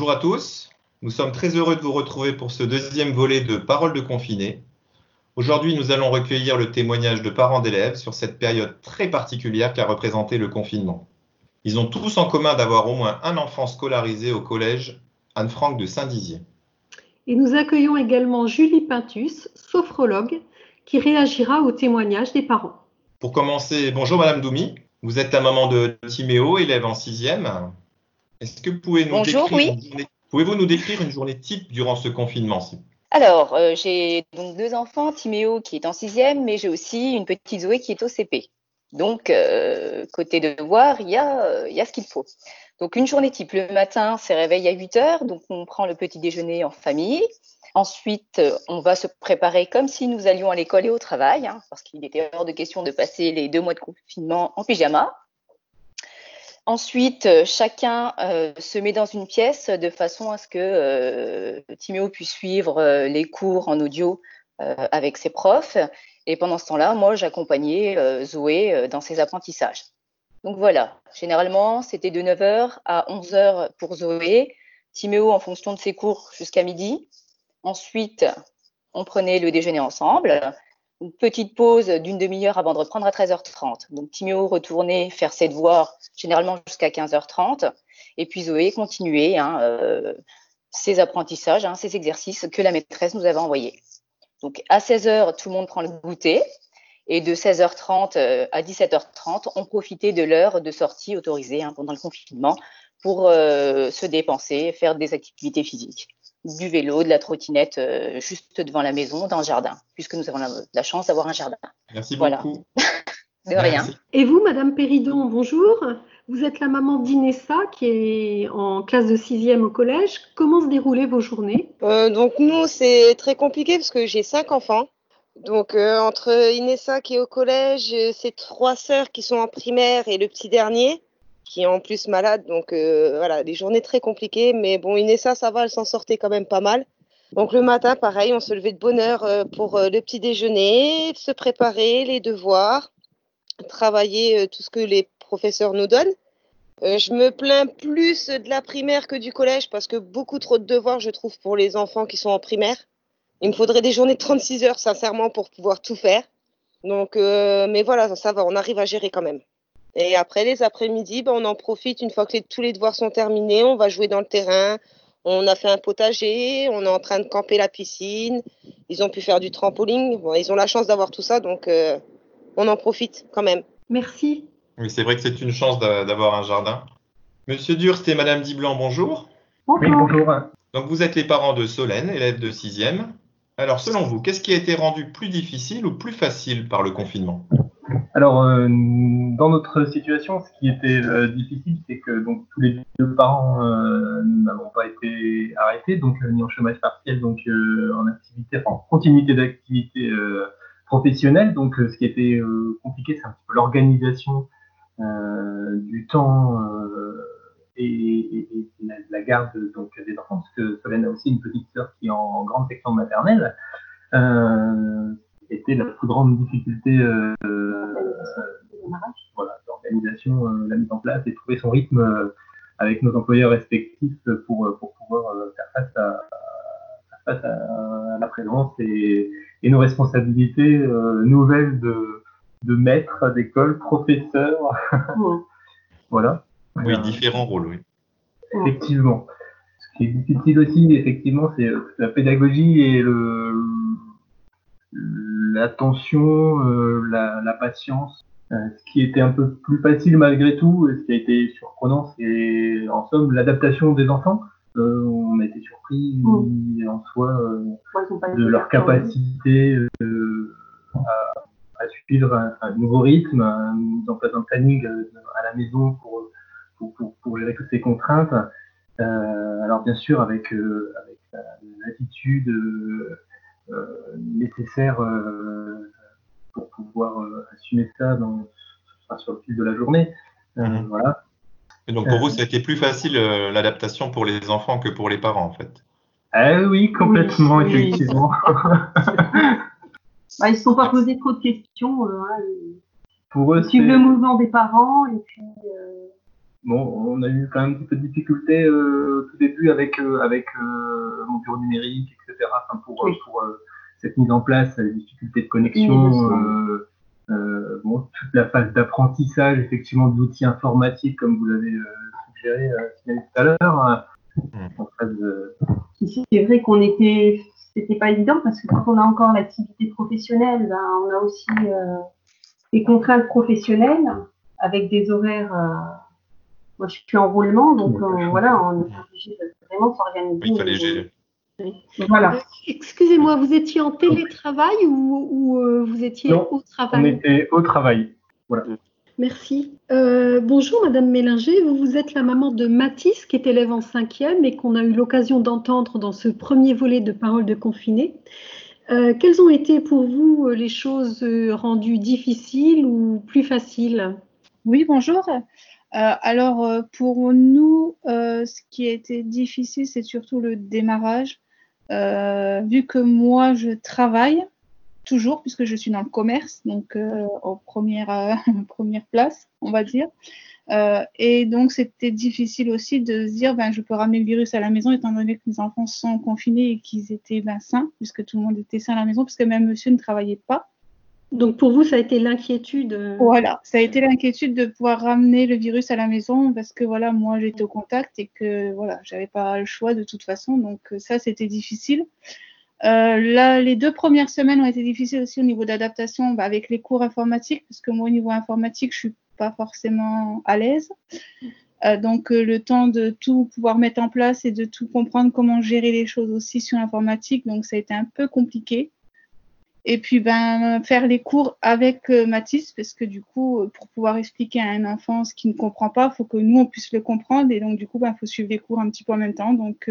Bonjour à tous, nous sommes très heureux de vous retrouver pour ce deuxième volet de Paroles de confinés. Aujourd'hui, nous allons recueillir le témoignage de parents d'élèves sur cette période très particulière qu'a représenté le confinement. Ils ont tous en commun d'avoir au moins un enfant scolarisé au collège Anne-Franck de Saint-Dizier. Et nous accueillons également Julie Pintus, sophrologue, qui réagira au témoignage des parents. Pour commencer, bonjour Madame Doumi. Vous êtes la maman de Timéo, élève en sixième. Est-ce que vous pouvez nous Bonjour, décrire oui. une journée- Pouvez-vous nous décrire une journée type durant ce confinement Alors, euh, j'ai donc deux enfants, Timéo qui est en sixième, mais j'ai aussi une petite Zoé qui est au CP. Donc, euh, côté devoir, il y a, euh, il y a ce qu'il faut. Donc, une journée type. Le matin, c'est réveil à 8 heures, donc on prend le petit déjeuner en famille. Ensuite, euh, on va se préparer comme si nous allions à l'école et au travail, hein, parce qu'il était hors de question de passer les deux mois de confinement en pyjama. Ensuite, euh, chacun euh, se met dans une pièce de façon à ce que euh, Timéo puisse suivre les cours en audio avec ses profs. Et pendant ce temps-là, moi, j'accompagnais Zoé dans ses apprentissages. Donc voilà, généralement, c'était de 9h à 11h pour Zoé, Timéo en fonction de ses cours jusqu'à midi. Ensuite, on prenait le déjeuner ensemble. Une petite pause d'une demi-heure avant de reprendre à 13h30. Donc Timéo retournait faire ses devoirs généralement jusqu'à 15h30. Et puis Zoé continuait hein, euh, ses apprentissages, hein, ses exercices que la maîtresse nous avait envoyés. Donc à 16h, tout le monde prend le goûter. Et de 16h30 euh, à 17h30, on profitait de l'heure de sortie autorisée hein, pendant le confinement pour euh, se dépenser, faire des activités physiques du vélo, de la trottinette euh, juste devant la maison, dans le jardin, puisque nous avons la, la chance d'avoir un jardin. Merci Voilà. beaucoup. De rien. Merci. Et vous, Madame Péridon, bonjour. Vous êtes la maman d'Inessa qui est en classe de sixième au collège. Comment se déroulaient vos journées? Euh, donc nous, c'est très compliqué parce que j'ai cinq enfants. Donc euh, entre Inessa qui est au collège, ses trois sœurs qui sont en primaire et le petit dernier qui est en plus malade. Donc euh, voilà, des journées très compliquées. Mais bon, Inessa, ça va, elle s'en sortait quand même pas mal. Donc le matin, pareil, on se levait de bonne heure euh, pour euh, le petit déjeuner, se préparer, les devoirs, travailler tout ce que les professeurs nous donnent. Je me plains plus de la primaire que du collège parce que beaucoup trop de devoirs, je trouve, pour les enfants qui sont en primaire. Il me faudrait des journées de 36 heures, sincèrement, pour pouvoir tout faire. Donc, mais voilà, ça va, on arrive à gérer quand même. Et après, les après-midi, ben, on en profite une fois que les- tous les devoirs sont terminés. On va jouer dans le terrain. On a fait un potager. On est en train de camper la piscine. Ils ont pu faire du trampoline. Bon, ils ont la chance d'avoir tout ça, donc euh, on en profite quand même. Merci. Oui, c'est vrai que c'est une chance d'a- d'avoir un jardin. Monsieur Durst et Madame Diblanc, bonjour. Oui, bonjour. Donc vous êtes les parents de Solène, élève de sixième. Alors selon vous, qu'est-ce qui a été rendu plus difficile ou plus facile par le confinement? Alors, euh, dans notre situation, ce qui était euh, difficile, c'est que donc tous les deux parents euh, n'avons pas été arrêtés, donc euh, ni en chômage partiel, donc en activité, en continuité d'activité professionnelle. Donc, ce qui était compliqué, c'est un petit peu l'organisation du temps et, et- et la, la garde donc des enfants, parce que Solène a aussi une petite sœur qui est en grande section maternelle. Euh, était la plus grande difficulté euh, euh, voilà, d'organisation, euh, la mise en place et trouver son rythme euh, avec nos employeurs respectifs pour, pour pouvoir faire face à, faire face à la présence et, et nos responsabilités nouvelles de, de maître d'école, professeur. voilà. Oui, différents rôles, oui. Effectivement. Ce qui est difficile aussi, effectivement, c'est euh, la pédagogie et le l'attention, euh, la, la patience. Euh, ce qui était un peu plus facile malgré tout, et ce qui a été surprenant, c'est en somme l'adaptation des enfants. Euh, on a été surpris en soi euh, de leur capacité euh, à, à suivre un, un nouveau rythme, un mise en place d'un planning à la maison pour, pour, pour, pour gérer toutes ces contraintes. Euh, alors bien sûr avec, euh, avec la- l'attitude euh, nécessaire euh, pour pouvoir euh, assumer ça dans, enfin, sur le fil de la journée. Euh, Mhm. Voilà. Et donc pour Euh. vous, ça a été plus facile euh, l'adaptation pour les enfants que pour les parents, en fait. Ah oui, complètement, Oui, oui. effectivement. Bah, ils ne se sont pas posés trop de questions. euh, hein, ils Pour eux, suivent le mouvement des parents et puis euh, bon, on a eu quand même un petit peu de difficultés au tout début avec, avec mon bureau numérique, etc. pour, pour cette mise en place, les difficultés de connexion. Euh, bon, toute la phase d'apprentissage effectivement d'outils informatiques comme vous l'avez suggéré tout à l'heure. C'est vrai qu'on était, c'était pas évident parce que quand on a encore l'activité professionnelle, ben, on a aussi euh, des contraintes professionnelles avec des horaires. Euh, moi, je suis en roulement, donc euh, voilà, on est obligé de vraiment s'organiser. gérer. Voilà. Excusez-moi, vous étiez en télétravail ou, vous étiez au travail On était au travail. Voilà. Merci. Euh, bonjour Madame Mélinger, vous, êtes la maman de Mathis qui est élève en cinquième et qu'on a eu l'occasion d'entendre dans ce premier volet de Paroles de confiné. Euh, quelles ont été pour vous euh, les choses rendues difficiles ou plus faciles? Oui, bonjour. Alors pour nous, ce qui a été difficile, c'est surtout le démarrage. vu que moi, je travaille, toujours, puisque je suis dans le commerce, donc euh, en première, euh, première place, on va dire. Euh, et donc, c'était difficile aussi de se dire, ben, je peux ramener le virus à la maison, étant donné que mes enfants sont confinés et qu'ils étaient ben, sains, puisque tout le monde était sain à la maison, puisque même monsieur ne travaillait pas. Donc, pour vous, ça a été l'inquiétude Voilà, ça a été l'inquiétude de pouvoir ramener le virus à la maison, parce que voilà, moi, j'étais au contact et que voilà, j'avais pas le choix de toute façon. Donc, ça, c'était difficile. Euh, là, les deux premières semaines ont été difficiles aussi au niveau d'adaptation bah, avec les cours informatiques, parce que moi, au niveau informatique, je suis pas forcément à l'aise. Euh, donc, euh, le temps de tout pouvoir mettre en place et de tout comprendre comment gérer les choses aussi sur l'informatique, donc ça a été un peu compliqué. Et puis, ben, faire les cours avec Mathis, parce que du coup, pour pouvoir expliquer à un enfant ce qu'il ne comprend pas, il faut que nous, on puisse le comprendre. Et donc, du coup, ben, faut suivre les cours un petit peu en même temps. Donc,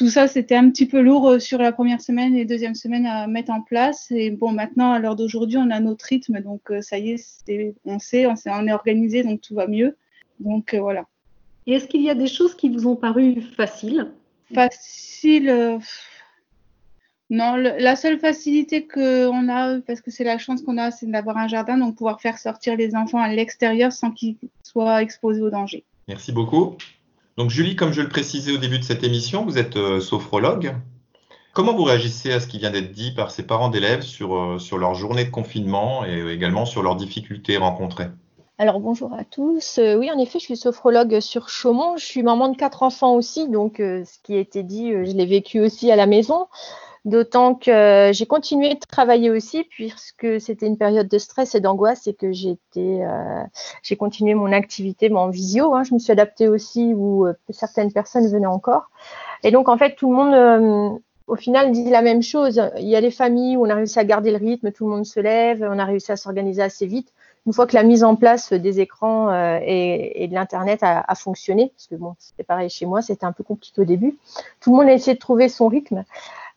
tout ça, c'était un petit peu lourd euh, sur la première semaine et deuxième semaine à mettre en place. Et bon, maintenant, à l'heure d'aujourd'hui, on a notre rythme. Donc, euh, ça y est, on sait, on, on, est organisé, donc tout va mieux. Donc, euh, voilà. Et est-ce qu'il y a des choses qui vous ont paru faciles? Facile. Non, la seule facilité qu'on a, parce que c'est la chance qu'on a, c'est d'avoir un jardin, donc pouvoir faire sortir les enfants à l'extérieur sans qu'ils soient exposés au danger. Merci beaucoup. Donc Julie, comme je le précisais au début de cette émission, vous êtes euh, sophrologue. Comment vous réagissez à ce qui vient d'être dit par ces parents d'élèves sur, euh, sur leur journée de confinement et également sur leurs difficultés rencontrées? Alors bonjour à tous. Euh, oui, en effet, je suis sophrologue sur Chaumont. Je suis maman de quatre enfants aussi, donc ce qui a été dit, je l'ai vécu aussi à la maison. D'autant que j'ai continué de travailler aussi puisque c'était une période de stress et d'angoisse et que euh, j'ai continué mon activité en visio. Hein. Je me suis adaptée aussi où euh, certaines personnes venaient encore. Et donc en fait tout le monde, euh, au final, dit la même chose. Il y a des familles où on a réussi à garder le rythme, tout le monde se lève, on a réussi à s'organiser assez vite. Une fois que la mise en place des écrans et, et, de l'internet a, a, fonctionné, parce que bon, c'était pareil chez moi, c'était un peu compliqué au début. Tout le monde a essayé de trouver son rythme.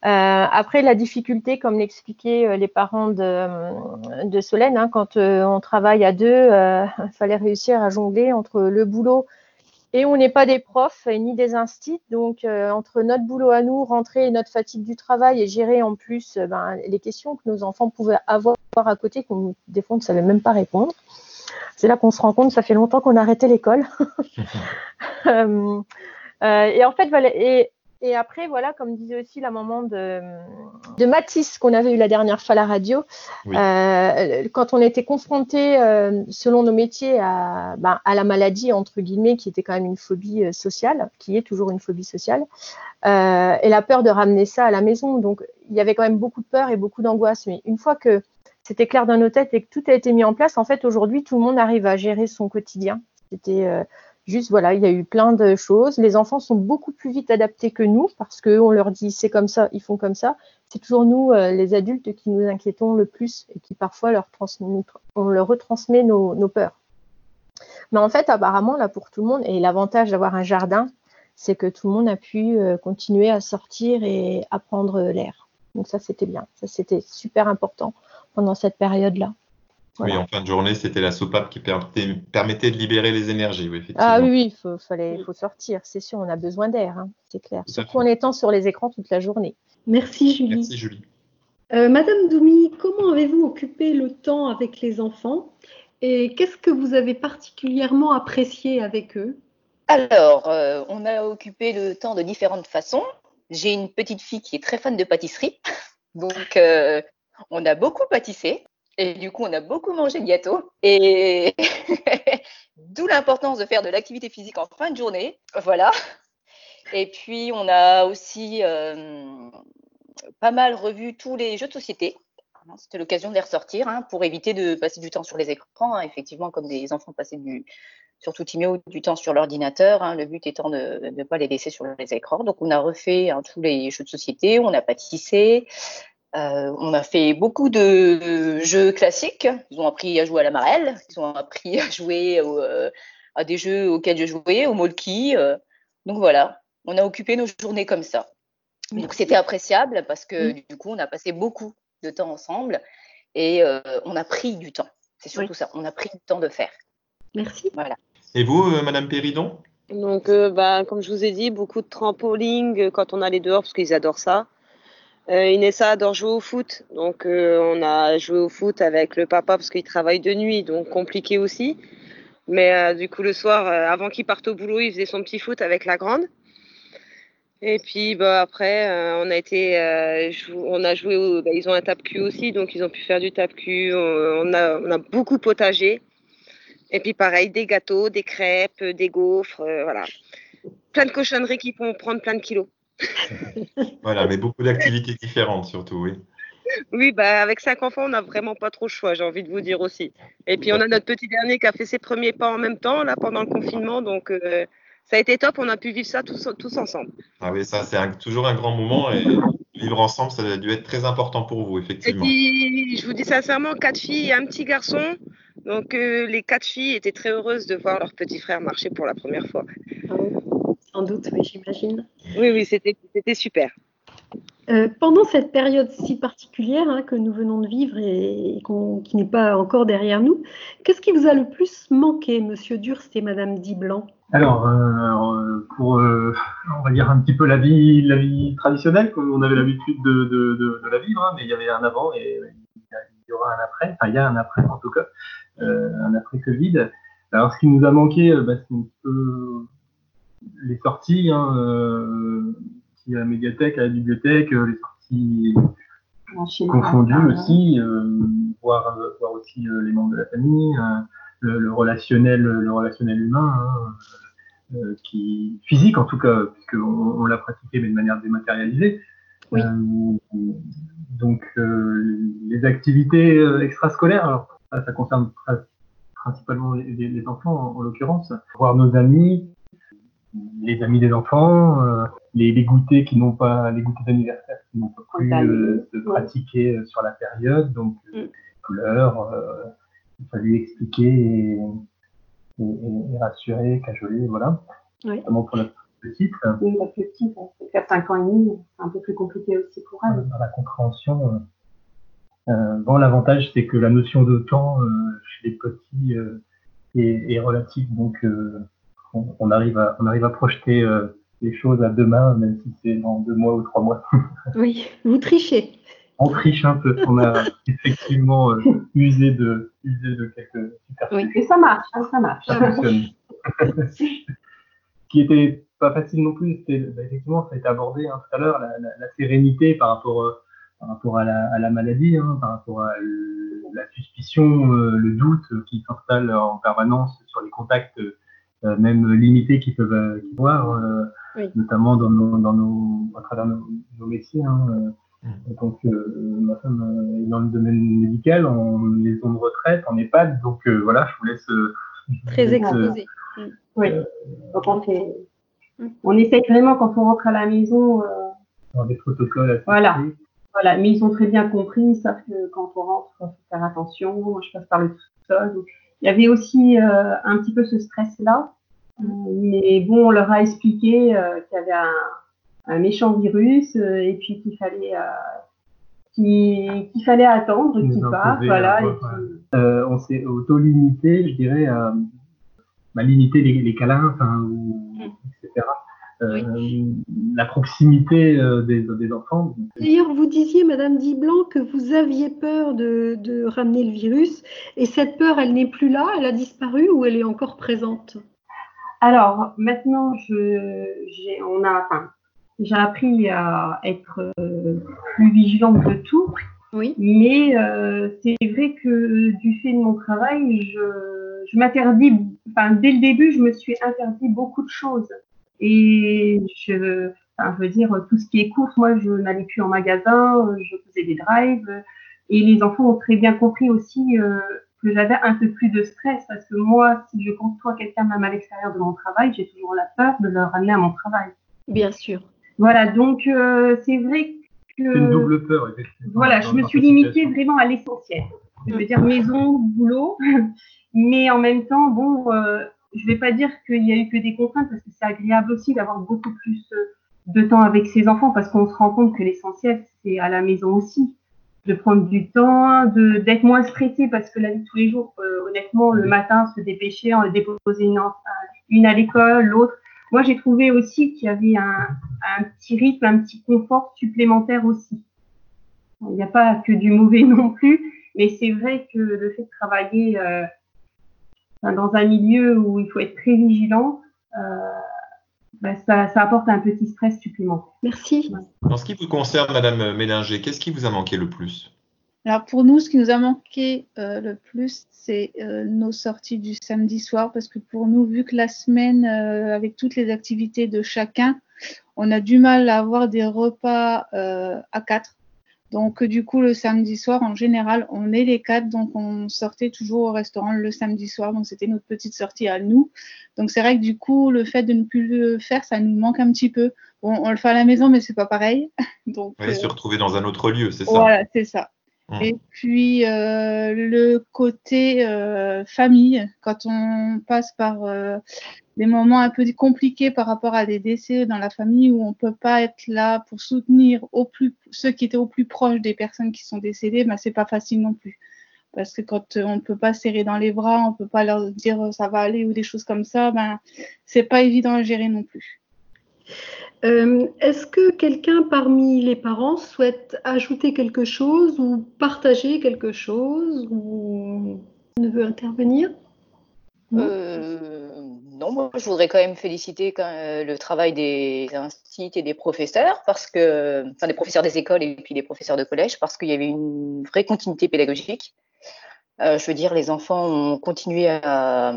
Euh, après, la difficulté, comme l'expliquaient euh, les parents de, de Solène, hein, quand euh, on travaille à deux, il fallait réussir à jongler entre le boulot et on n'est pas des profs ni des instits. Donc, entre notre boulot à nous, rentrer notre fatigue du travail et gérer en plus ben, les questions que nos enfants pouvaient avoir à côté, qu'on des fois ne savait même pas répondre. C'est là qu'on se rend compte, ça fait longtemps qu'on a arrêté l'école. et en fait, voilà, et après, voilà, comme disait aussi la maman de, de Mathis qu'on avait eu la dernière fois à la radio, euh, quand on était confronté, euh, selon nos métiers, à, ben, à, la maladie, entre guillemets, qui était quand même une phobie euh, sociale, qui est toujours une phobie sociale, euh, et la peur de ramener ça à la maison. Donc, il y avait quand même beaucoup de peur et beaucoup d'angoisse. Mais une fois que c'était clair dans nos têtes et que tout a été mis en place, en fait, aujourd'hui, tout le monde arrive à gérer son quotidien. C'était Juste, voilà, il y a eu plein de choses. Les enfants sont beaucoup plus vite adaptés que nous parce qu'on leur dit c'est comme ça, ils font comme ça. C'est toujours nous, euh, les adultes, qui nous inquiétons le plus et qui parfois leur on leur retransmet nos, peurs. Mais en fait, apparemment, là, pour tout le monde, et l'avantage d'avoir un jardin, c'est que tout le monde a pu euh, continuer à sortir et à prendre l'air. Donc ça, c'était bien. Ça, c'était super important pendant cette période-là. Oui, en fin de journée, c'était la soupape qui permettait, de libérer les énergies. Oui, ah oui, il faut, fallait, faut sortir, c'est sûr, on a besoin d'air, hein, c'est clair. Surtout en étant sur les écrans toute la journée. Merci Julie. Merci Julie. Euh, Madame Doumi, comment avez-vous occupé le temps avec les enfants Et qu'est-ce que vous avez particulièrement apprécié avec eux? Alors, euh, on a occupé le temps de différentes façons. J'ai une petite fille qui est très fan de pâtisserie, donc euh, on a beaucoup pâtissé. Et du coup, on a beaucoup mangé de gâteaux. Et d'où l'importance de faire de l'activité physique en fin de journée. Voilà. Et puis, on a aussi euh, pas mal revu tous les jeux de société. C'était l'occasion de les ressortir hein, pour éviter de passer du temps sur les écrans. Hein. effectivement, comme des enfants passaient du, surtout Timéo, du temps sur l'ordinateur. Hein, le but étant de ne pas les laisser sur les écrans. Donc, on a refait tous les jeux de société, on a pâtissé, euh, on a fait beaucoup de jeux classiques. Ils ont appris à jouer à la marelle, ils ont appris à jouer euh, à des jeux auxquels je jouais, au molki. Euh. donc voilà, on a occupé nos journées comme ça. Donc c'était appréciable parce que du coup, on a passé beaucoup de temps ensemble et on a pris du temps. C'est surtout ça, on a pris du temps de faire. Merci. Voilà. Et vous, Madame Péridon? Donc, bah, comme je vous ai dit, beaucoup de trampoline quand on allait dehors parce qu'ils adorent ça. Euh, Inessa adore jouer au foot, donc euh, on a joué au foot avec le papa parce qu'il travaille de nuit, donc compliqué aussi. Mais euh, du coup, le soir, avant qu'il parte au boulot, il faisait son petit foot avec la grande. Et puis bah, après, on a été, on a joué, au, bah, ils ont un tape-cul aussi, donc ils ont pu faire du tape-cul. On, a, on a beaucoup potagé. Et puis pareil, des gâteaux, des crêpes, des gaufres, voilà. Plein de cochonneries qui vont prendre plein de kilos voilà, mais beaucoup d'activités différentes surtout, oui. Oui, bah, avec cinq enfants, on n'a vraiment pas trop le choix, j'ai envie de vous dire aussi. Et puis, on a notre petit dernier qui a fait ses premiers pas en même temps, là, pendant le confinement. Donc, euh, ça a été top, on a pu vivre ça tous, tous ensemble. Ah oui, ça, c'est toujours un grand moment et vivre ensemble, ça a dû être très important pour vous, effectivement. Et puis, je vous dis sincèrement, quatre filles et un petit garçon. Donc, euh, les quatre filles étaient très heureuses de voir leur petit frère marcher pour la première fois. Sans doute, oui, j'imagine. Oui, oui, c'était super. Euh, pendant cette période si particulière hein, que nous venons de vivre et, qui n'est pas encore derrière nous, qu'est-ce qui vous a le plus manqué, Monsieur Durst et Madame Diblanc Alors, euh, pour, euh, on va dire un petit peu la vie, la vie traditionnelle, comme on avait l'habitude de, de, de, la vivre, hein, mais il y avait un avant et il y aura un après, enfin il y a un après en tout cas, un après Covid. Alors, ce qui nous a manqué, bah, c'est un peu les sorties, hein, euh, à la médiathèque, à la bibliothèque, euh, les sorties confondues aussi, euh, voir, voir aussi les membres de la famille, le, relationnel, le relationnel humain, hein, qui physique en tout cas, puisqu'on on, l'a pratiqué mais de manière dématérialisée. donc les activités extrascolaires, alors ça, concerne principalement les, les enfants en l'occurrence, voir nos amis, les amis des enfants, euh, les, les, goûters qui n'ont pas, les goûters d'anniversaire qui n'ont pas pu euh, se pratiquer euh, sur la période, donc mm. couleurs, il fallait expliquer et, et, et rassurer, cajoler, voilà. Oui. Notamment pour la petite. Oui, la petite, c'est 5 ans et demi, c'est un peu plus compliqué aussi pour elle. Dans la compréhension, euh, bon, l'avantage, c'est que la notion de temps chez les petits est, est, relative, donc on, arrive à, on arrive à projeter euh, les choses à demain, même si c'est dans deux mois ou trois mois. oui, vous trichez. On triche un peu. On a effectivement euh, usé, de, usé de quelques Oui, et ça marche, hein, ça marche. Ça fonctionne. Ce qui était pas facile non plus, c'était bah, effectivement, ça a été abordé hein, tout à l'heure, la, sérénité par rapport, euh, par rapport à, la, à la maladie, hein, par rapport à la suspicion, le doute qui s'installe en permanence sur les contacts euh, même limités qu'ils peuvent euh, voir, euh, notamment dans nos, dans nos, à travers nos, métiers. Hein, mm. Donc, ma femme est dans le domaine médical, on les zones de retraite, en EHPAD, donc voilà, je vous laisse. Très exposé. Mm. oui. Donc on, fait, mm. on essaie vraiment quand on rentre à la maison. dans des protocoles. Voilà. Voilà, mais ils ont très bien compris, ils savent que quand on rentre, il faut faire attention. Moi, je passe par le sol. Il y avait aussi euh, un petit peu ce stress-là. Euh, mais bon, on leur a expliqué euh, qu'il y avait un, un méchant virus et puis qu'il fallait qu'il fallait attendre qu'il parte. Voilà, on s'est auto-limité, je dirais, à bah, limiter les, les câlins, enfin, etc. la proximité des, des, enfants. D'ailleurs, vous disiez, Madame Diblanc, que vous aviez peur de, de, ramener le virus, et cette peur, elle n'est plus là, elle a disparu ou elle est encore présente? Alors, maintenant, je, j'ai, on a, enfin, j'ai appris à être plus vigilante de tout. Oui. Mais euh, c'est vrai que du fait de mon travail, je, je m'interdis, enfin, dès le début, je me suis interdit beaucoup de choses. Et je, enfin, je veux dire, tout ce qui est course, moi, je n'allais plus en magasin, je faisais des drives. Et les enfants ont très bien compris aussi euh, que j'avais un peu plus de stress parce que moi, si je conçois quelqu'un même à l'extérieur de mon travail, j'ai toujours la peur de le ramener à mon travail. Bien sûr. Voilà, donc euh, c'est vrai c'est une double peur, effectivement. Voilà, je me suis limitée vraiment à l'essentiel. Je veux dire maison, boulot, mais en même temps, bon, euh, je vais pas dire qu'il y a eu que des contraintes parce que c'est agréable aussi d'avoir beaucoup plus euh, de temps avec ses enfants parce qu'on se rend compte que l'essentiel c'est à la maison aussi, de prendre du temps, de d'être moins stressé parce que la vie de tous les jours, euh, honnêtement, le matin se dépêcher, déposer une, une à l'école, l'autre. Moi, j'ai trouvé aussi qu'il y avait un, petit rythme, un petit confort supplémentaire aussi. Il n'y a pas que du mauvais non plus, mais c'est vrai que le fait de travailler euh, dans un milieu où il faut être très vigilant, euh, ben, ça, apporte un petit stress supplémentaire. Merci. En ce qui vous concerne, Madame Mélinger, qu'est-ce qui vous a manqué le plus? Alors pour nous, ce qui nous a manqué euh, le plus, c'est euh, nos sorties du samedi soir, parce que pour nous, vu que la semaine, euh, avec toutes les activités de chacun, on a du mal à avoir des repas à quatre. Donc du coup, le samedi soir, en général, on est les quatre, donc on sortait toujours au restaurant le samedi soir, donc c'était notre petite sortie à nous. Donc c'est vrai que du coup, le fait de ne plus le faire, ça nous manque un petit peu. Bon, on le fait à la maison, mais c'est pas pareil. Donc, on se retrouver dans un autre lieu, c'est ça? Voilà, c'est ça. Mmh. Et puis euh, le côté euh, famille, quand on passe par euh, des moments un peu compliqués par rapport à des décès dans la famille où on peut pas être là pour soutenir au plus ceux qui étaient au plus proche des personnes qui sont décédées, ben c'est pas facile non plus. Parce que quand on ne peut pas serrer dans les bras, on peut pas leur dire ça va aller ou des choses comme ça, ben c'est pas évident à gérer non plus. Euh, est-ce que quelqu'un parmi les parents souhaite ajouter quelque chose ou partager quelque chose ou ne veut intervenir? Euh, non, moi je voudrais quand même féliciter euh, le travail des instituts et des professeurs, parce que, enfin des professeurs des écoles et puis des professeurs de collège, parce qu'il y avait une vraie continuité pédagogique. je veux dire, les enfants ont continué à,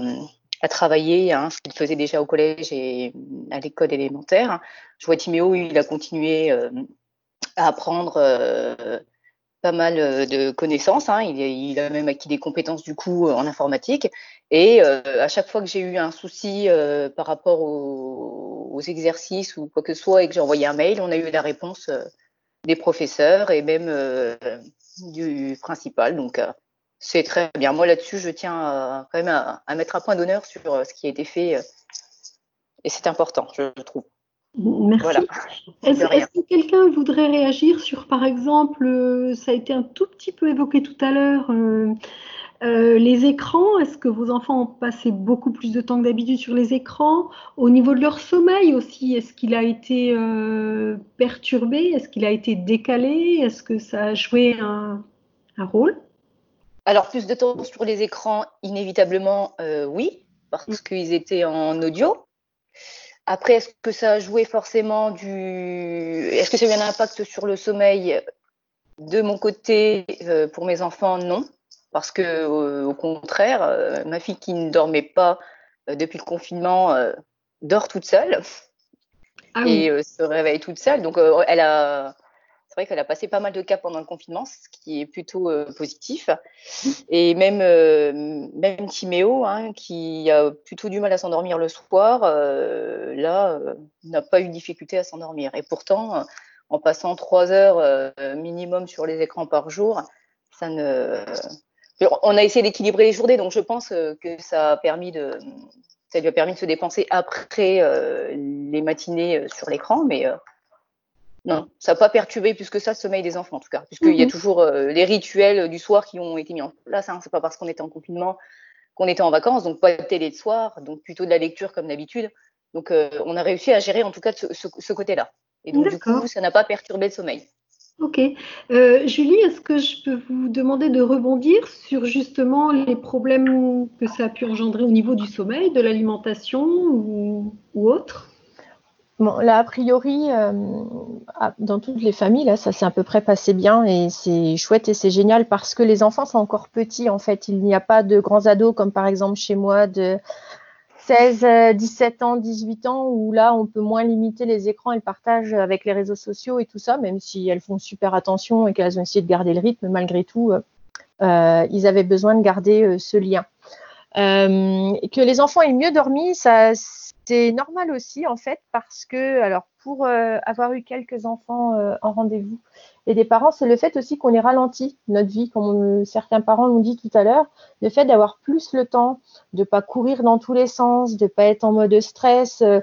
à travailler, hein, ce qu'il faisait déjà au collège et à l'école élémentaire. Je vois Timéo, il a continué euh, à apprendre euh, pas mal euh, de connaissances. Hein. Il, a même acquis des compétences du coup en informatique. Et à chaque fois que j'ai eu un souci par rapport aux, aux, exercices ou quoi que ce soit et que j'ai envoyé un mail, on a eu la réponse des professeurs et même du principal. Donc c'est très bien. Moi, là-dessus, je tiens quand même à, mettre un point d'honneur sur euh, ce qui a été fait. Euh, et c'est important, je trouve. Merci. Est-ce que quelqu'un voudrait réagir sur, par exemple, euh, ça a été un tout petit peu évoqué tout à l'heure, les écrans Est-ce que vos enfants ont passé beaucoup plus de temps que d'habitude sur les écrans? Au niveau de leur sommeil aussi, est-ce qu'il a été perturbé? Est-ce qu'il a été décalé? Est-ce que ça a joué un rôle? Alors, plus de temps sur les écrans, inévitablement, euh, oui, parce mm. qu'ils étaient en audio. Après, est-ce que ça a joué forcément du. Est-ce que ça a eu un impact sur le sommeil De mon côté, euh, pour mes enfants, non. Parce que, euh, au contraire, ma fille qui ne dormait pas depuis le confinement dort toute seule ah et se réveille toute seule. Donc, elle a c'est vrai qu'elle a passé pas mal de cas pendant le confinement, ce qui est plutôt euh, positif. Et même, euh, Timéo, hein, qui a plutôt du mal à s'endormir le soir, euh, là, n'a pas eu de difficulté à s'endormir. Et pourtant, en passant trois heures minimum sur les écrans par jour, ça ne. On a essayé d'équilibrer les journées, donc je pense que ça ça lui a permis de se dépenser après les matinées sur l'écran, mais non, ça n'a pas perturbé plus que ça le sommeil des enfants, en tout cas, puisqu'il y a mhm. toujours euh, les rituels du soir qui ont été mis en place. Hein. C'est pas parce qu'on était en confinement qu'on était en vacances, donc pas de télé de soir, donc plutôt de la lecture comme d'habitude. Donc, on a réussi à gérer en tout cas ce, ce côté-là. Et donc, du coup, ça n'a pas perturbé le sommeil. Ok. Euh, Julie, est-ce que je peux vous demander de rebondir sur justement les problèmes que ça a pu engendrer au niveau du sommeil, de l'alimentation ou, autre? Là, a priori, euh, dans toutes les familles, là, ça s'est à peu près passé bien et c'est chouette et c'est génial parce que les enfants sont encore petits, en fait. Il n'y a pas de grands ados comme par exemple chez moi de 16, 17 ans, 18 ans, où là, on peut moins limiter les écrans et le partage avec les réseaux sociaux et tout ça, même si elles font super attention et qu'elles ont essayé de garder le rythme, malgré tout, euh, euh, ils avaient besoin de garder euh, ce lien. que les enfants aient mieux dormi, ça, c'est normal aussi, en fait, parce que, alors, pour avoir eu quelques enfants en rendez-vous, et des parents, c'est le fait aussi qu'on ait ralenti notre vie, comme certains parents l'ont dit tout à l'heure, le fait d'avoir plus le temps, de pas courir dans tous les sens, de pas être en mode stress, euh,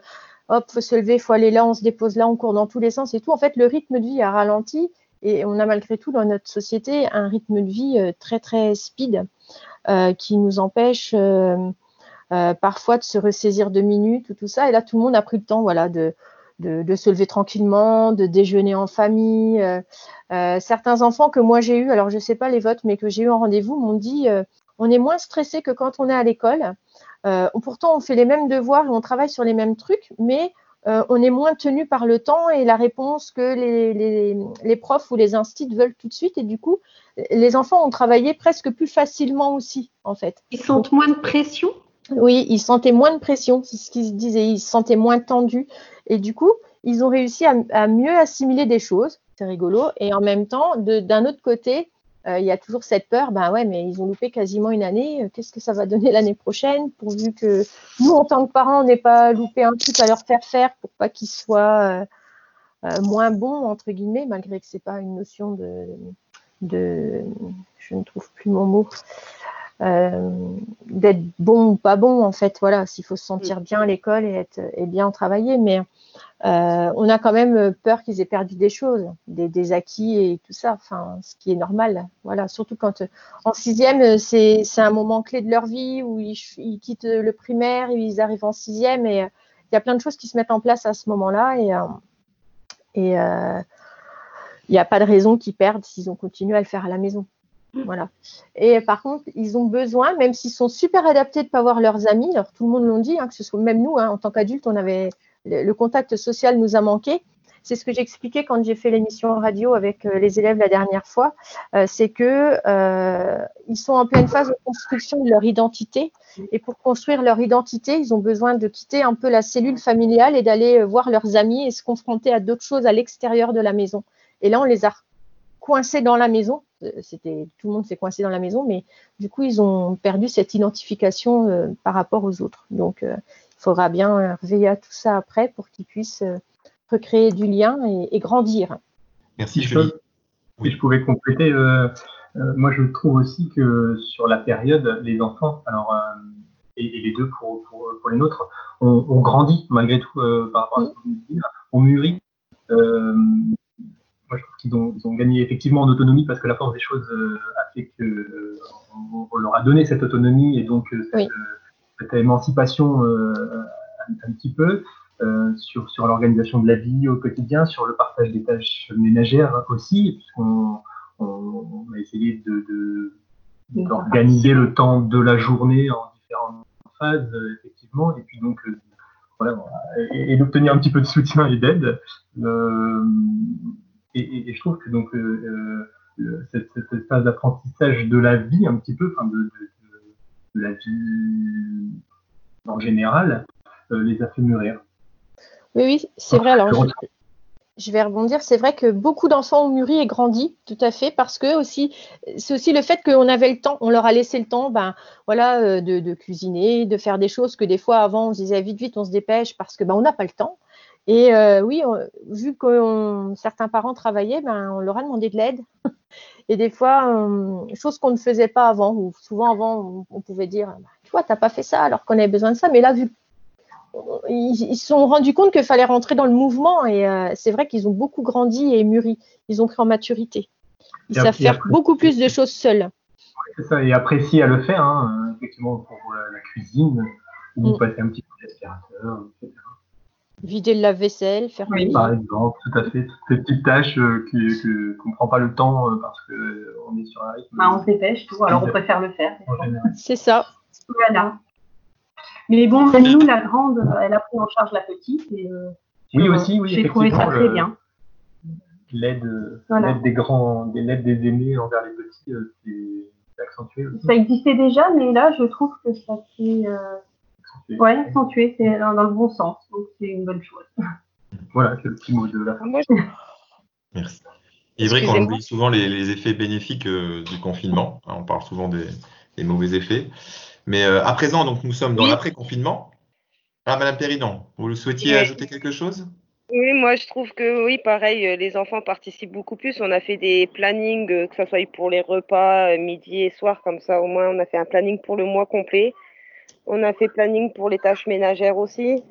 hop, faut se lever, faut aller là, on se dépose là, on court dans tous les sens et tout. En fait, le rythme de vie a ralenti et on a malgré tout dans notre société un rythme de vie euh, très très speed euh, qui nous empêche parfois de se ressaisir deux minutes ou tout ça. Et là, tout le monde a pris le temps, voilà, de de, se lever tranquillement, de déjeuner en famille. Euh, euh, certains enfants que moi j'ai eu, alors je ne sais pas les votes, mais que j'ai eu en rendez-vous, m'ont dit euh, on est moins stressé que quand on est à l'école. pourtant, on fait les mêmes devoirs et on travaille sur les mêmes trucs, mais on est moins tenu par le temps et la réponse que les, profs ou les instituts veulent tout de suite. Et du coup, les enfants ont travaillé presque plus facilement aussi, en fait. Ils sentent moins de pression? Oui, ils sentaient moins de pression, c'est ce qu'ils disaient, ils se sentaient moins tendus. Et du coup, ils ont réussi à, mieux assimiler des choses, c'est rigolo. Et en même temps, d'un autre côté, euh, il y a toujours cette peur, ben ouais, mais ils ont loupé quasiment une année, euh, qu'est-ce que ça va donner l'année prochaine, pourvu que nous, en tant que parents, on n'ait pas loupé un truc à leur faire faire pour pas qu'ils soient euh, moins bons, entre guillemets, malgré que c'est pas une notion de, je ne trouve plus mon mot, euh, d'être bon ou pas bon en fait voilà s'il faut se sentir bien à l'école et être et bien travailler. Mais euh, on a quand même peur qu'ils aient perdu des choses des, acquis et tout ça enfin ce qui est normal voilà. Surtout quand en sixième c'est un moment clé de leur vie où ils, quittent le primaire ils arrivent en sixième et il y a plein de choses qui se mettent en place à ce moment là et euh, et il n'y a pas de raison qu'ils perdent s'ils ont continué à le faire à la maison. Voilà. Et par contre, ils ont besoin, même s'ils sont super adaptés de ne pas voir leurs amis, alors tout le monde l'ont dit, hein, que ce soit même nous, hein, en tant qu'adultes, on avait le, contact social nous a manqué. C'est ce que j'expliquais quand j'ai fait l'émission radio avec euh, les élèves la dernière fois, euh, c'est que euh, ils sont en pleine phase de construction de leur identité, et pour construire leur identité, ils ont besoin de quitter un peu la cellule familiale et d'aller voir leurs amis et se confronter à d'autres choses à l'extérieur de la maison. Et là, on les a coincés dans la maison c'était tout le monde s'est coincé dans la maison, mais du coup ils ont perdu cette identification euh, par rapport aux autres. Donc euh, il faudra bien veiller à tout ça après pour qu'ils puissent euh, recréer du lien et, grandir. Merci Julie. Si je pouvais compléter, moi je trouve aussi que sur la période, les enfants, alors et, les deux pour, pour, les nôtres, ont grandi malgré tout par rapport à ce que vous dites, on mûrit je trouve qu'ils ont, gagné effectivement en autonomie parce que la force des choses euh, a fait qu'on euh, on leur a donné cette autonomie et donc euh, cette, émancipation un, petit peu sur, sur l'organisation de la vie au quotidien, sur le partage des tâches ménagères aussi, puisqu'on on, a essayé de, d'organiser le temps de la journée en différentes phases, effectivement, et puis donc voilà, et, d'obtenir un petit peu de soutien et d'aide. Et, je trouve que donc euh, euh, cette, phase d'apprentissage de la vie, un petit peu, enfin de, la vie en général, euh, les a fait mûrir. Oui, oui, c'est vrai. Alors, je, vais rebondir. C'est vrai que beaucoup d'enfants ont mûri et grandi, tout à fait, parce que aussi, c'est aussi le fait qu'on avait le temps, on leur a laissé le temps, ben voilà, de, cuisiner, de faire des choses que des fois avant on se disait vite vite, on se dépêche parce que ben on n'a pas le temps. Et euh, oui, vu que certains parents travaillaient, ben, on leur a demandé de l'aide. Et des fois, chose qu'on ne faisait pas avant, ou souvent avant, on, pouvait dire, bah, tu vois, t'as pas fait ça alors qu'on avait besoin de ça. Mais là, vu ils se sont rendus compte qu'il fallait rentrer dans le mouvement et euh, c'est vrai qu'ils ont beaucoup grandi et mûri. Ils ont pris en maturité. Ils savent faire beaucoup plus de choses seuls. c'est ça, et apprécier à le faire, hein, effectivement, pour la, cuisine, ou mm. passer un petit peu d'aspirateur, etc. Vider le lave-vaisselle, faire Oui. Par exemple, tout à fait, toutes ces petites tâches euh, qu'on ne prend pas le temps euh, parce qu'on est sur un rythme. Bah, on se dépêche, tout, alors on préfère le faire. C'est ça. Voilà. Mais bon, nous, la grande, euh, elle a pris en charge la petite. Et, euh, Oui, aussi, oui, J'ai trouvé ça très bien. L'aide euh, Voilà. l'aide des grands, l'aide des aînés envers les petits, euh, c'est c'est accentué aussi. Ça existait déjà, mais là, je trouve que ça s'est Accentué. ouais, accentué, c'est dans, dans le bon sens. Donc, c'est une bonne chose. Voilà, c'est le petit mot de la fin. Moi, je- Merci. Il est vrai qu'on oublie souvent les, les effets bénéfiques euh, du confinement. Hein, On parle souvent des, des mauvais effets. Mais euh, à présent, donc, nous sommes dans Oui. l'après-confinement. Ah, Madame Péridon, vous souhaitiez Oui. ajouter quelque chose? Oui, moi je trouve que oui, pareil, euh, les enfants participent beaucoup plus. On a fait des plannings, que ce soit pour les repas, midi et soir, comme ça au moins on a fait un planning pour le mois complet. On a fait planning pour les tâches ménagères aussi.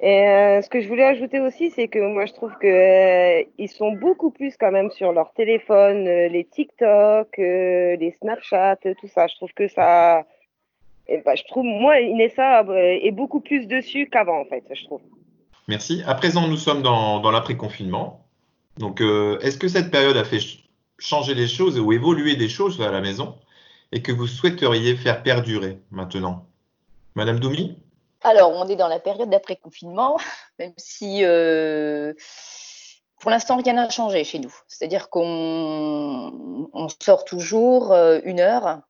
Et euh, ce que je voulais ajouter aussi, c'est que moi je trouve que euh, sont beaucoup plus quand même sur leur téléphone, euh, les TikTok, les Snapchat, tout ça. Je trouve que ça, eh ben, je trouve moi Inessa est beaucoup plus dessus qu'avant en fait, je trouve. Merci. À présent, nous sommes dans, dans l'après-confinement. Donc, est-ce que cette période a fait ch- changer les choses ou évoluer des choses à la maison et que vous souhaiteriez faire perdurer maintenant? Madame Doumi Alors, on est dans la période d'après-confinement, même si euh, pour l'instant rien n'a changé chez nous. C'est-à-dire qu'on on sort toujours euh, une heure.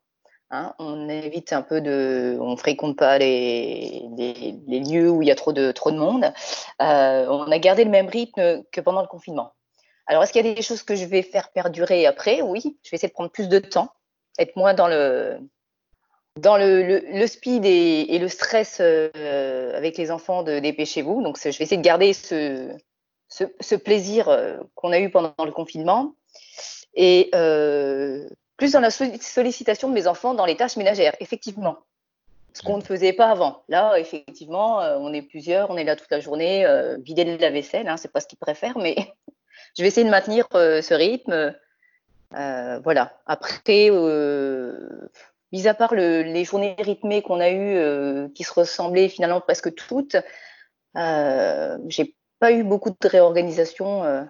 hein, on évite un peu de, on fréquente pas les lieux où il y a trop de trop de monde. Euh, on a gardé le même rythme que pendant le confinement. Alors, est-ce qu'il y a des choses que je vais faire perdurer après? Oui, je vais essayer de prendre plus de temps, être moins dans le dans le, speed et, le stress euh, avec les enfants de dépêchez-vous. Donc, je vais essayer de garder ce, plaisir euh, qu'on a eu pendant le confinement et euh, plus dans la solli- sollicitation de mes enfants dans les tâches ménagères, effectivement. Ce qu'on ne faisait pas avant. Là, effectivement, on est plusieurs, on est là toute la journée, vider de la vaisselle, hein, c'est pas ce qu'ils préfèrent, mais je vais essayer de maintenir ce rythme. Voilà. Après, mis à part le- les journées rythmées qu'on a eues, euh, qui se ressemblaient finalement presque toutes, euh, j'ai pas eu beaucoup de réorganisation euh,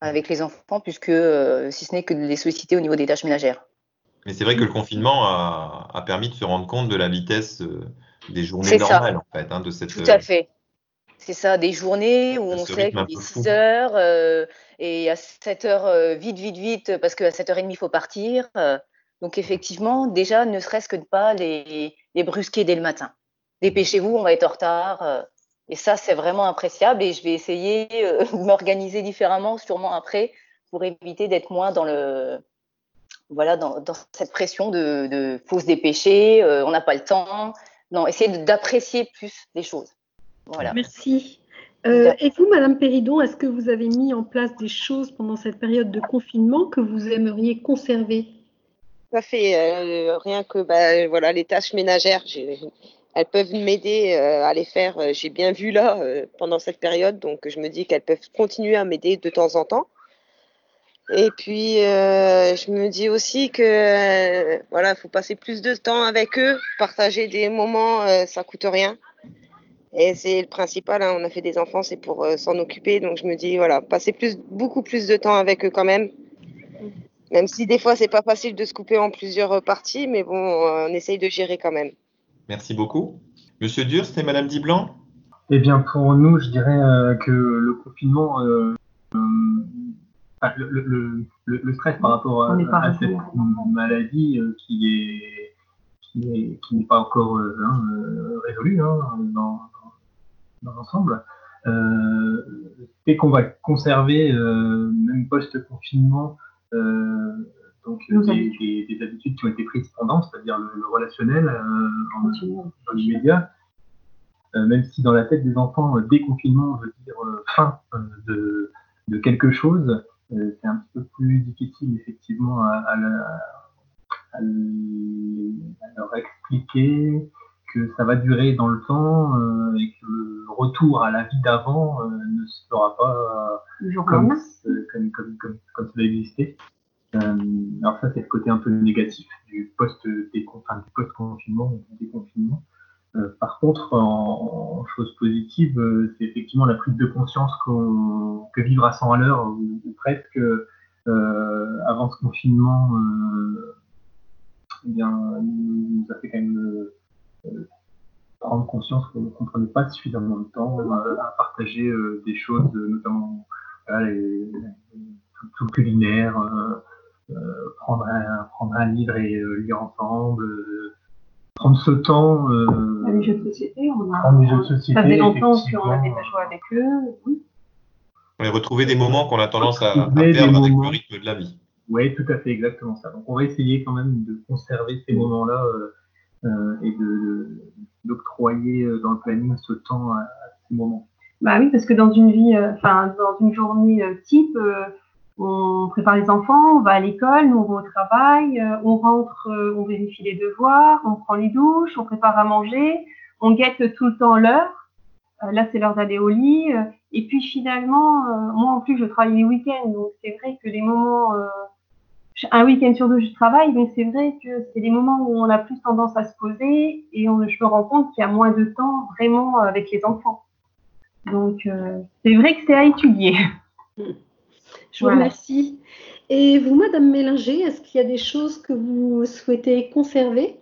avec les enfants, puisque euh, si ce n'est que de les solliciter au niveau des tâches ménagères. Mais c'est vrai que le confinement a, a permis de se rendre compte de la vitesse des journées ça. normales, en fait, hein, de cette. Tout à fait. C'est ça, des journées où on sait qu'il est peu fou. 6 heures et à 7 heures, vite, vite, vite, parce qu'à 7h30, il faut partir. Donc, effectivement, déjà, ne serait-ce que de pas les, les brusquer dès le matin. Dépêchez-vous, on va être en retard. euh. et ça, c'est vraiment appréciable et je vais essayer euh, de m'organiser différemment, sûrement après, pour éviter d'être moins dans le. Voilà, dans, dans cette pression de, de faut se dépêcher, euh, on n'a pas le temps. Non, essayer d'apprécier plus les choses. Voilà. Merci. Euh, et vous, Madame Péridon, est-ce que vous avez mis en place des choses pendant cette période de confinement que vous aimeriez conserver? Fait euh, rien que bah, voilà les tâches ménagères, elles peuvent m'aider euh, à les faire. euh, J'ai bien vu là pendant cette période, donc je me dis qu'elles peuvent continuer à m'aider de temps en temps. Et puis je me dis aussi que voilà, faut passer plus de temps avec eux, partager des moments, ça coûte rien. Et c'est le principal. hein, on a fait des enfants, c'est pour s'en occuper. Donc je me dis voilà, passer plus, beaucoup plus de temps avec eux quand même. Même si des fois c'est pas facile de se couper en plusieurs parties, mais bon, on essaye de gérer quand même. Merci beaucoup. Monsieur Durst et Madame Diblanc Eh bien, pour nous, je dirais euh, que le confinement, euh, euh, le, le- le- le- le stress par rapport à, cette maladie euh, qui est qui est- qui n'est pas encore euh, hein, résolue hein, dans, dans l'ensemble, euh, fait qu'on va conserver, euh, même post-confinement, euh, donc Nos des, habitudes. des- des habitudes qui ont été prises pendant, c'est-à-dire le, le relationnel euh, en, dans l'immédiat, euh, même si dans la tête des enfants, euh, déconfinement veut dire euh, fin euh, de, de quelque chose, euh, c'est un petit peu plus difficile effectivement à, à la- à l- à leur expliquer que ça va durer dans le temps euh, et que le retour à la vie d'avant euh, ne se fera pas comme, comme, comme, comme, comme ça existait. Euh, alors ça, c'est le côté un peu négatif du post-confinement, enfin, ou du déconfinement. Euh, par contre, en, en chose positive, c'est effectivement la prise de conscience qu'on que vivre à 100 à l'heure, ou, presque, euh, avant ce confinement, eh bien, nous a fait quand même prendre conscience qu'on ne prenait pas suffisamment de temps à partager des choses, notamment tout, le culinaire, prendre, un, prendre un livre et lire ensemble prendre ce temps. Euh, les jeux de société, on a. Prendre les jeux de société. Ça fait longtemps qu'on n'avait pas joué avec eux, oui. On retrouver des moments qu'on a tendance à, à perdre avec le rythme de la vie. Oui, tout à fait, exactement ça. Donc on va essayer quand même de conserver ces moments-là euh, euh, et d'octroyer de, dans le planning ce temps à, ces moments. Bah oui, parce que dans une euh, journée euh, type, on prépare les enfants, on va à l'école, on va au travail, euh, on rentre, euh, on vérifie les devoirs, on prend les douches, on prépare à manger, on guette tout le temps l'heure. Euh, là, c'est l'heure d'aller au lit. et puis finalement, moi en plus, je travaille les week-ends, donc c'est vrai que les moments, un week-end sur deux, je travaille, donc c'est vrai que c'est des moments où on a plus tendance à se poser et on, je me rends compte qu'il y a moins de temps vraiment avec les enfants. Donc c'est vrai que c'est à étudier. Je vous remercie. Et vous, Madame Mélinger, est-ce qu'il y a des choses que vous souhaitez conserver?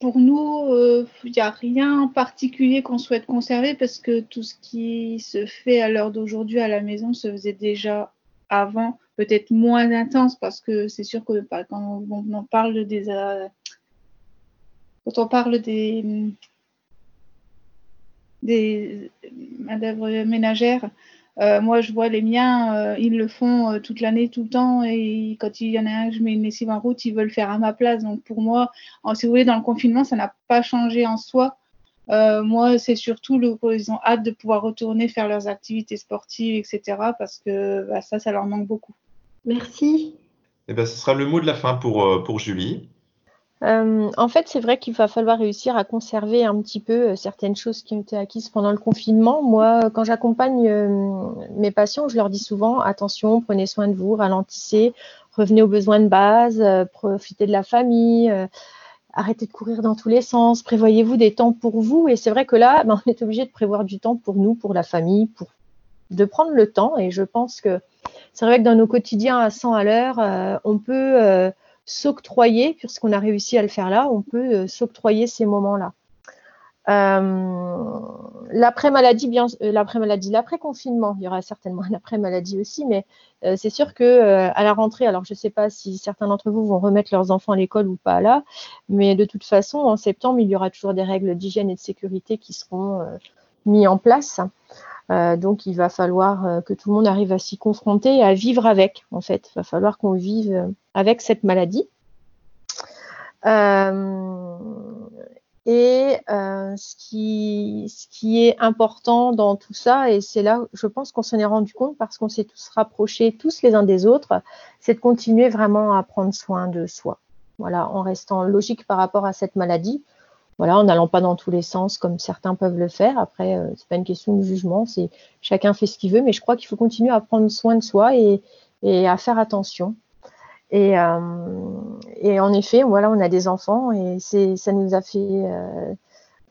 Pour nous, euh, il n'y a rien en particulier qu'on souhaite conserver parce que tout ce qui se fait à l'heure d'aujourd'hui à la maison se faisait déjà avant, peut-être moins intense parce que c'est sûr que quand on, parle des euh, quand on parle des des manœuvres ménagères, euh, moi, je vois les miens, euh, ils le font toute l'année, tout le temps. Et quand il y en a un, je mets une lessive en route, ils veulent faire à ma place. Donc pour moi, si vous voulez, dans le confinement, ça n'a pas changé en soi. moi, c'est surtout le, ils ont hâte de pouvoir retourner faire leurs activités sportives, etc. Parce que bah, ça, ça leur manque beaucoup. Merci. Eh ben, ce sera le mot de la fin pour, pour Julie. Euh, en fait, c'est vrai qu'il va falloir réussir à conserver un petit peu euh, certaines choses qui ont été acquises pendant le confinement. Moi, quand j'accompagne euh, mes patients, je leur dis souvent attention, prenez soin de vous, ralentissez, revenez aux besoins de base, profitez de la famille, arrêtez de courir dans tous les sens, prévoyez-vous des temps pour vous. Et c'est vrai que là, ben, on est obligé de prévoir du temps pour nous, pour la famille, pour de prendre le temps. Et je pense que c'est vrai que dans nos quotidiens à 100 à l'heure, on peut s'octroyer, puisqu'on a réussi à le faire là, on peut euh, s'octroyer ces moments-là. Euh, l'après-maladie, bien, euh, l'après-maladie, l'après-confinement, il y aura certainement un après-maladie aussi, mais c'est sûr que à la rentrée, alors je ne sais pas si certains d'entre vous vont remettre leurs enfants à l'école ou pas là, mais de toute façon, en septembre, il y aura toujours des règles d'hygiène et de sécurité qui seront mises en place. Euh, donc, il va falloir euh, que tout le monde arrive à s'y confronter et à vivre avec, en fait. Il va falloir qu'on vive euh, avec cette maladie. et ce, qui, ce qui est important dans tout ça, et c'est là, je pense qu'on s'en est rendu compte parce qu'on s'est tous rapprochés, tous les uns des autres, c'est de continuer vraiment à prendre soin de soi. Voilà, en restant logique par rapport à cette maladie voilà, en n'allant pas dans tous les sens comme certains peuvent le faire. Après, euh, c'est pas une question de jugement, c'est chacun fait ce qu'il veut, mais je crois qu'il faut continuer à prendre soin de soi et, à faire attention. Et, euh, et, en effet, voilà, on a des enfants et c'est, ça nous a fait, euh,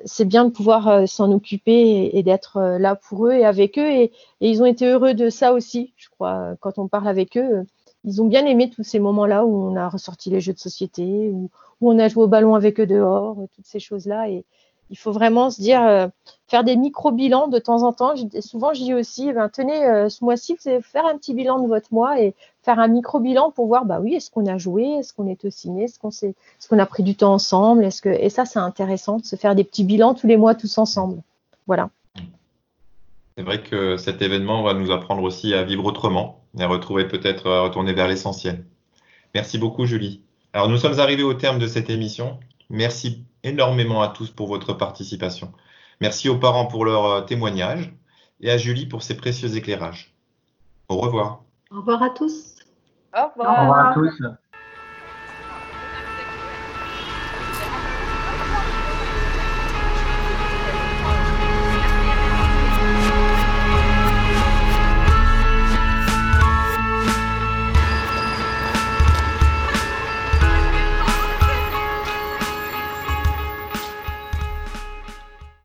c'est bien de pouvoir s'en occuper et, d'être là pour eux et avec eux. Et, et, ils ont été heureux de ça aussi, je crois. Quand on parle avec eux, ils ont bien aimé tous ces moments-là où on a ressorti les jeux de société, où, on a joué au ballon avec eux dehors, toutes ces choses-là. Et il faut vraiment se dire, euh, faire des micro-bilans de temps en temps. Souvent, je dis aussi, eh ben, tenez, euh, ce mois-ci, vous allez faire un petit bilan de votre mois et faire un micro-bilan pour voir, bah oui, est-ce qu'on a joué, est-ce qu'on est au ciné, est-ce qu'on est, qu'on a pris du temps ensemble, est-ce et ça, c'est intéressant de se faire des petits bilans tous les mois tous ensemble. Voilà. C'est vrai que cet événement va nous apprendre aussi à vivre autrement et à retrouver peut-être, à retourner vers l'essentiel. Merci beaucoup, Julie. Alors, nous sommes arrivés au terme de cette émission. Merci énormément à tous pour votre participation. Merci aux parents pour leur euh, témoignage et à Julie pour ses précieux éclairages. Au revoir. Au revoir à tous. Au revoir, Au revoir à tous.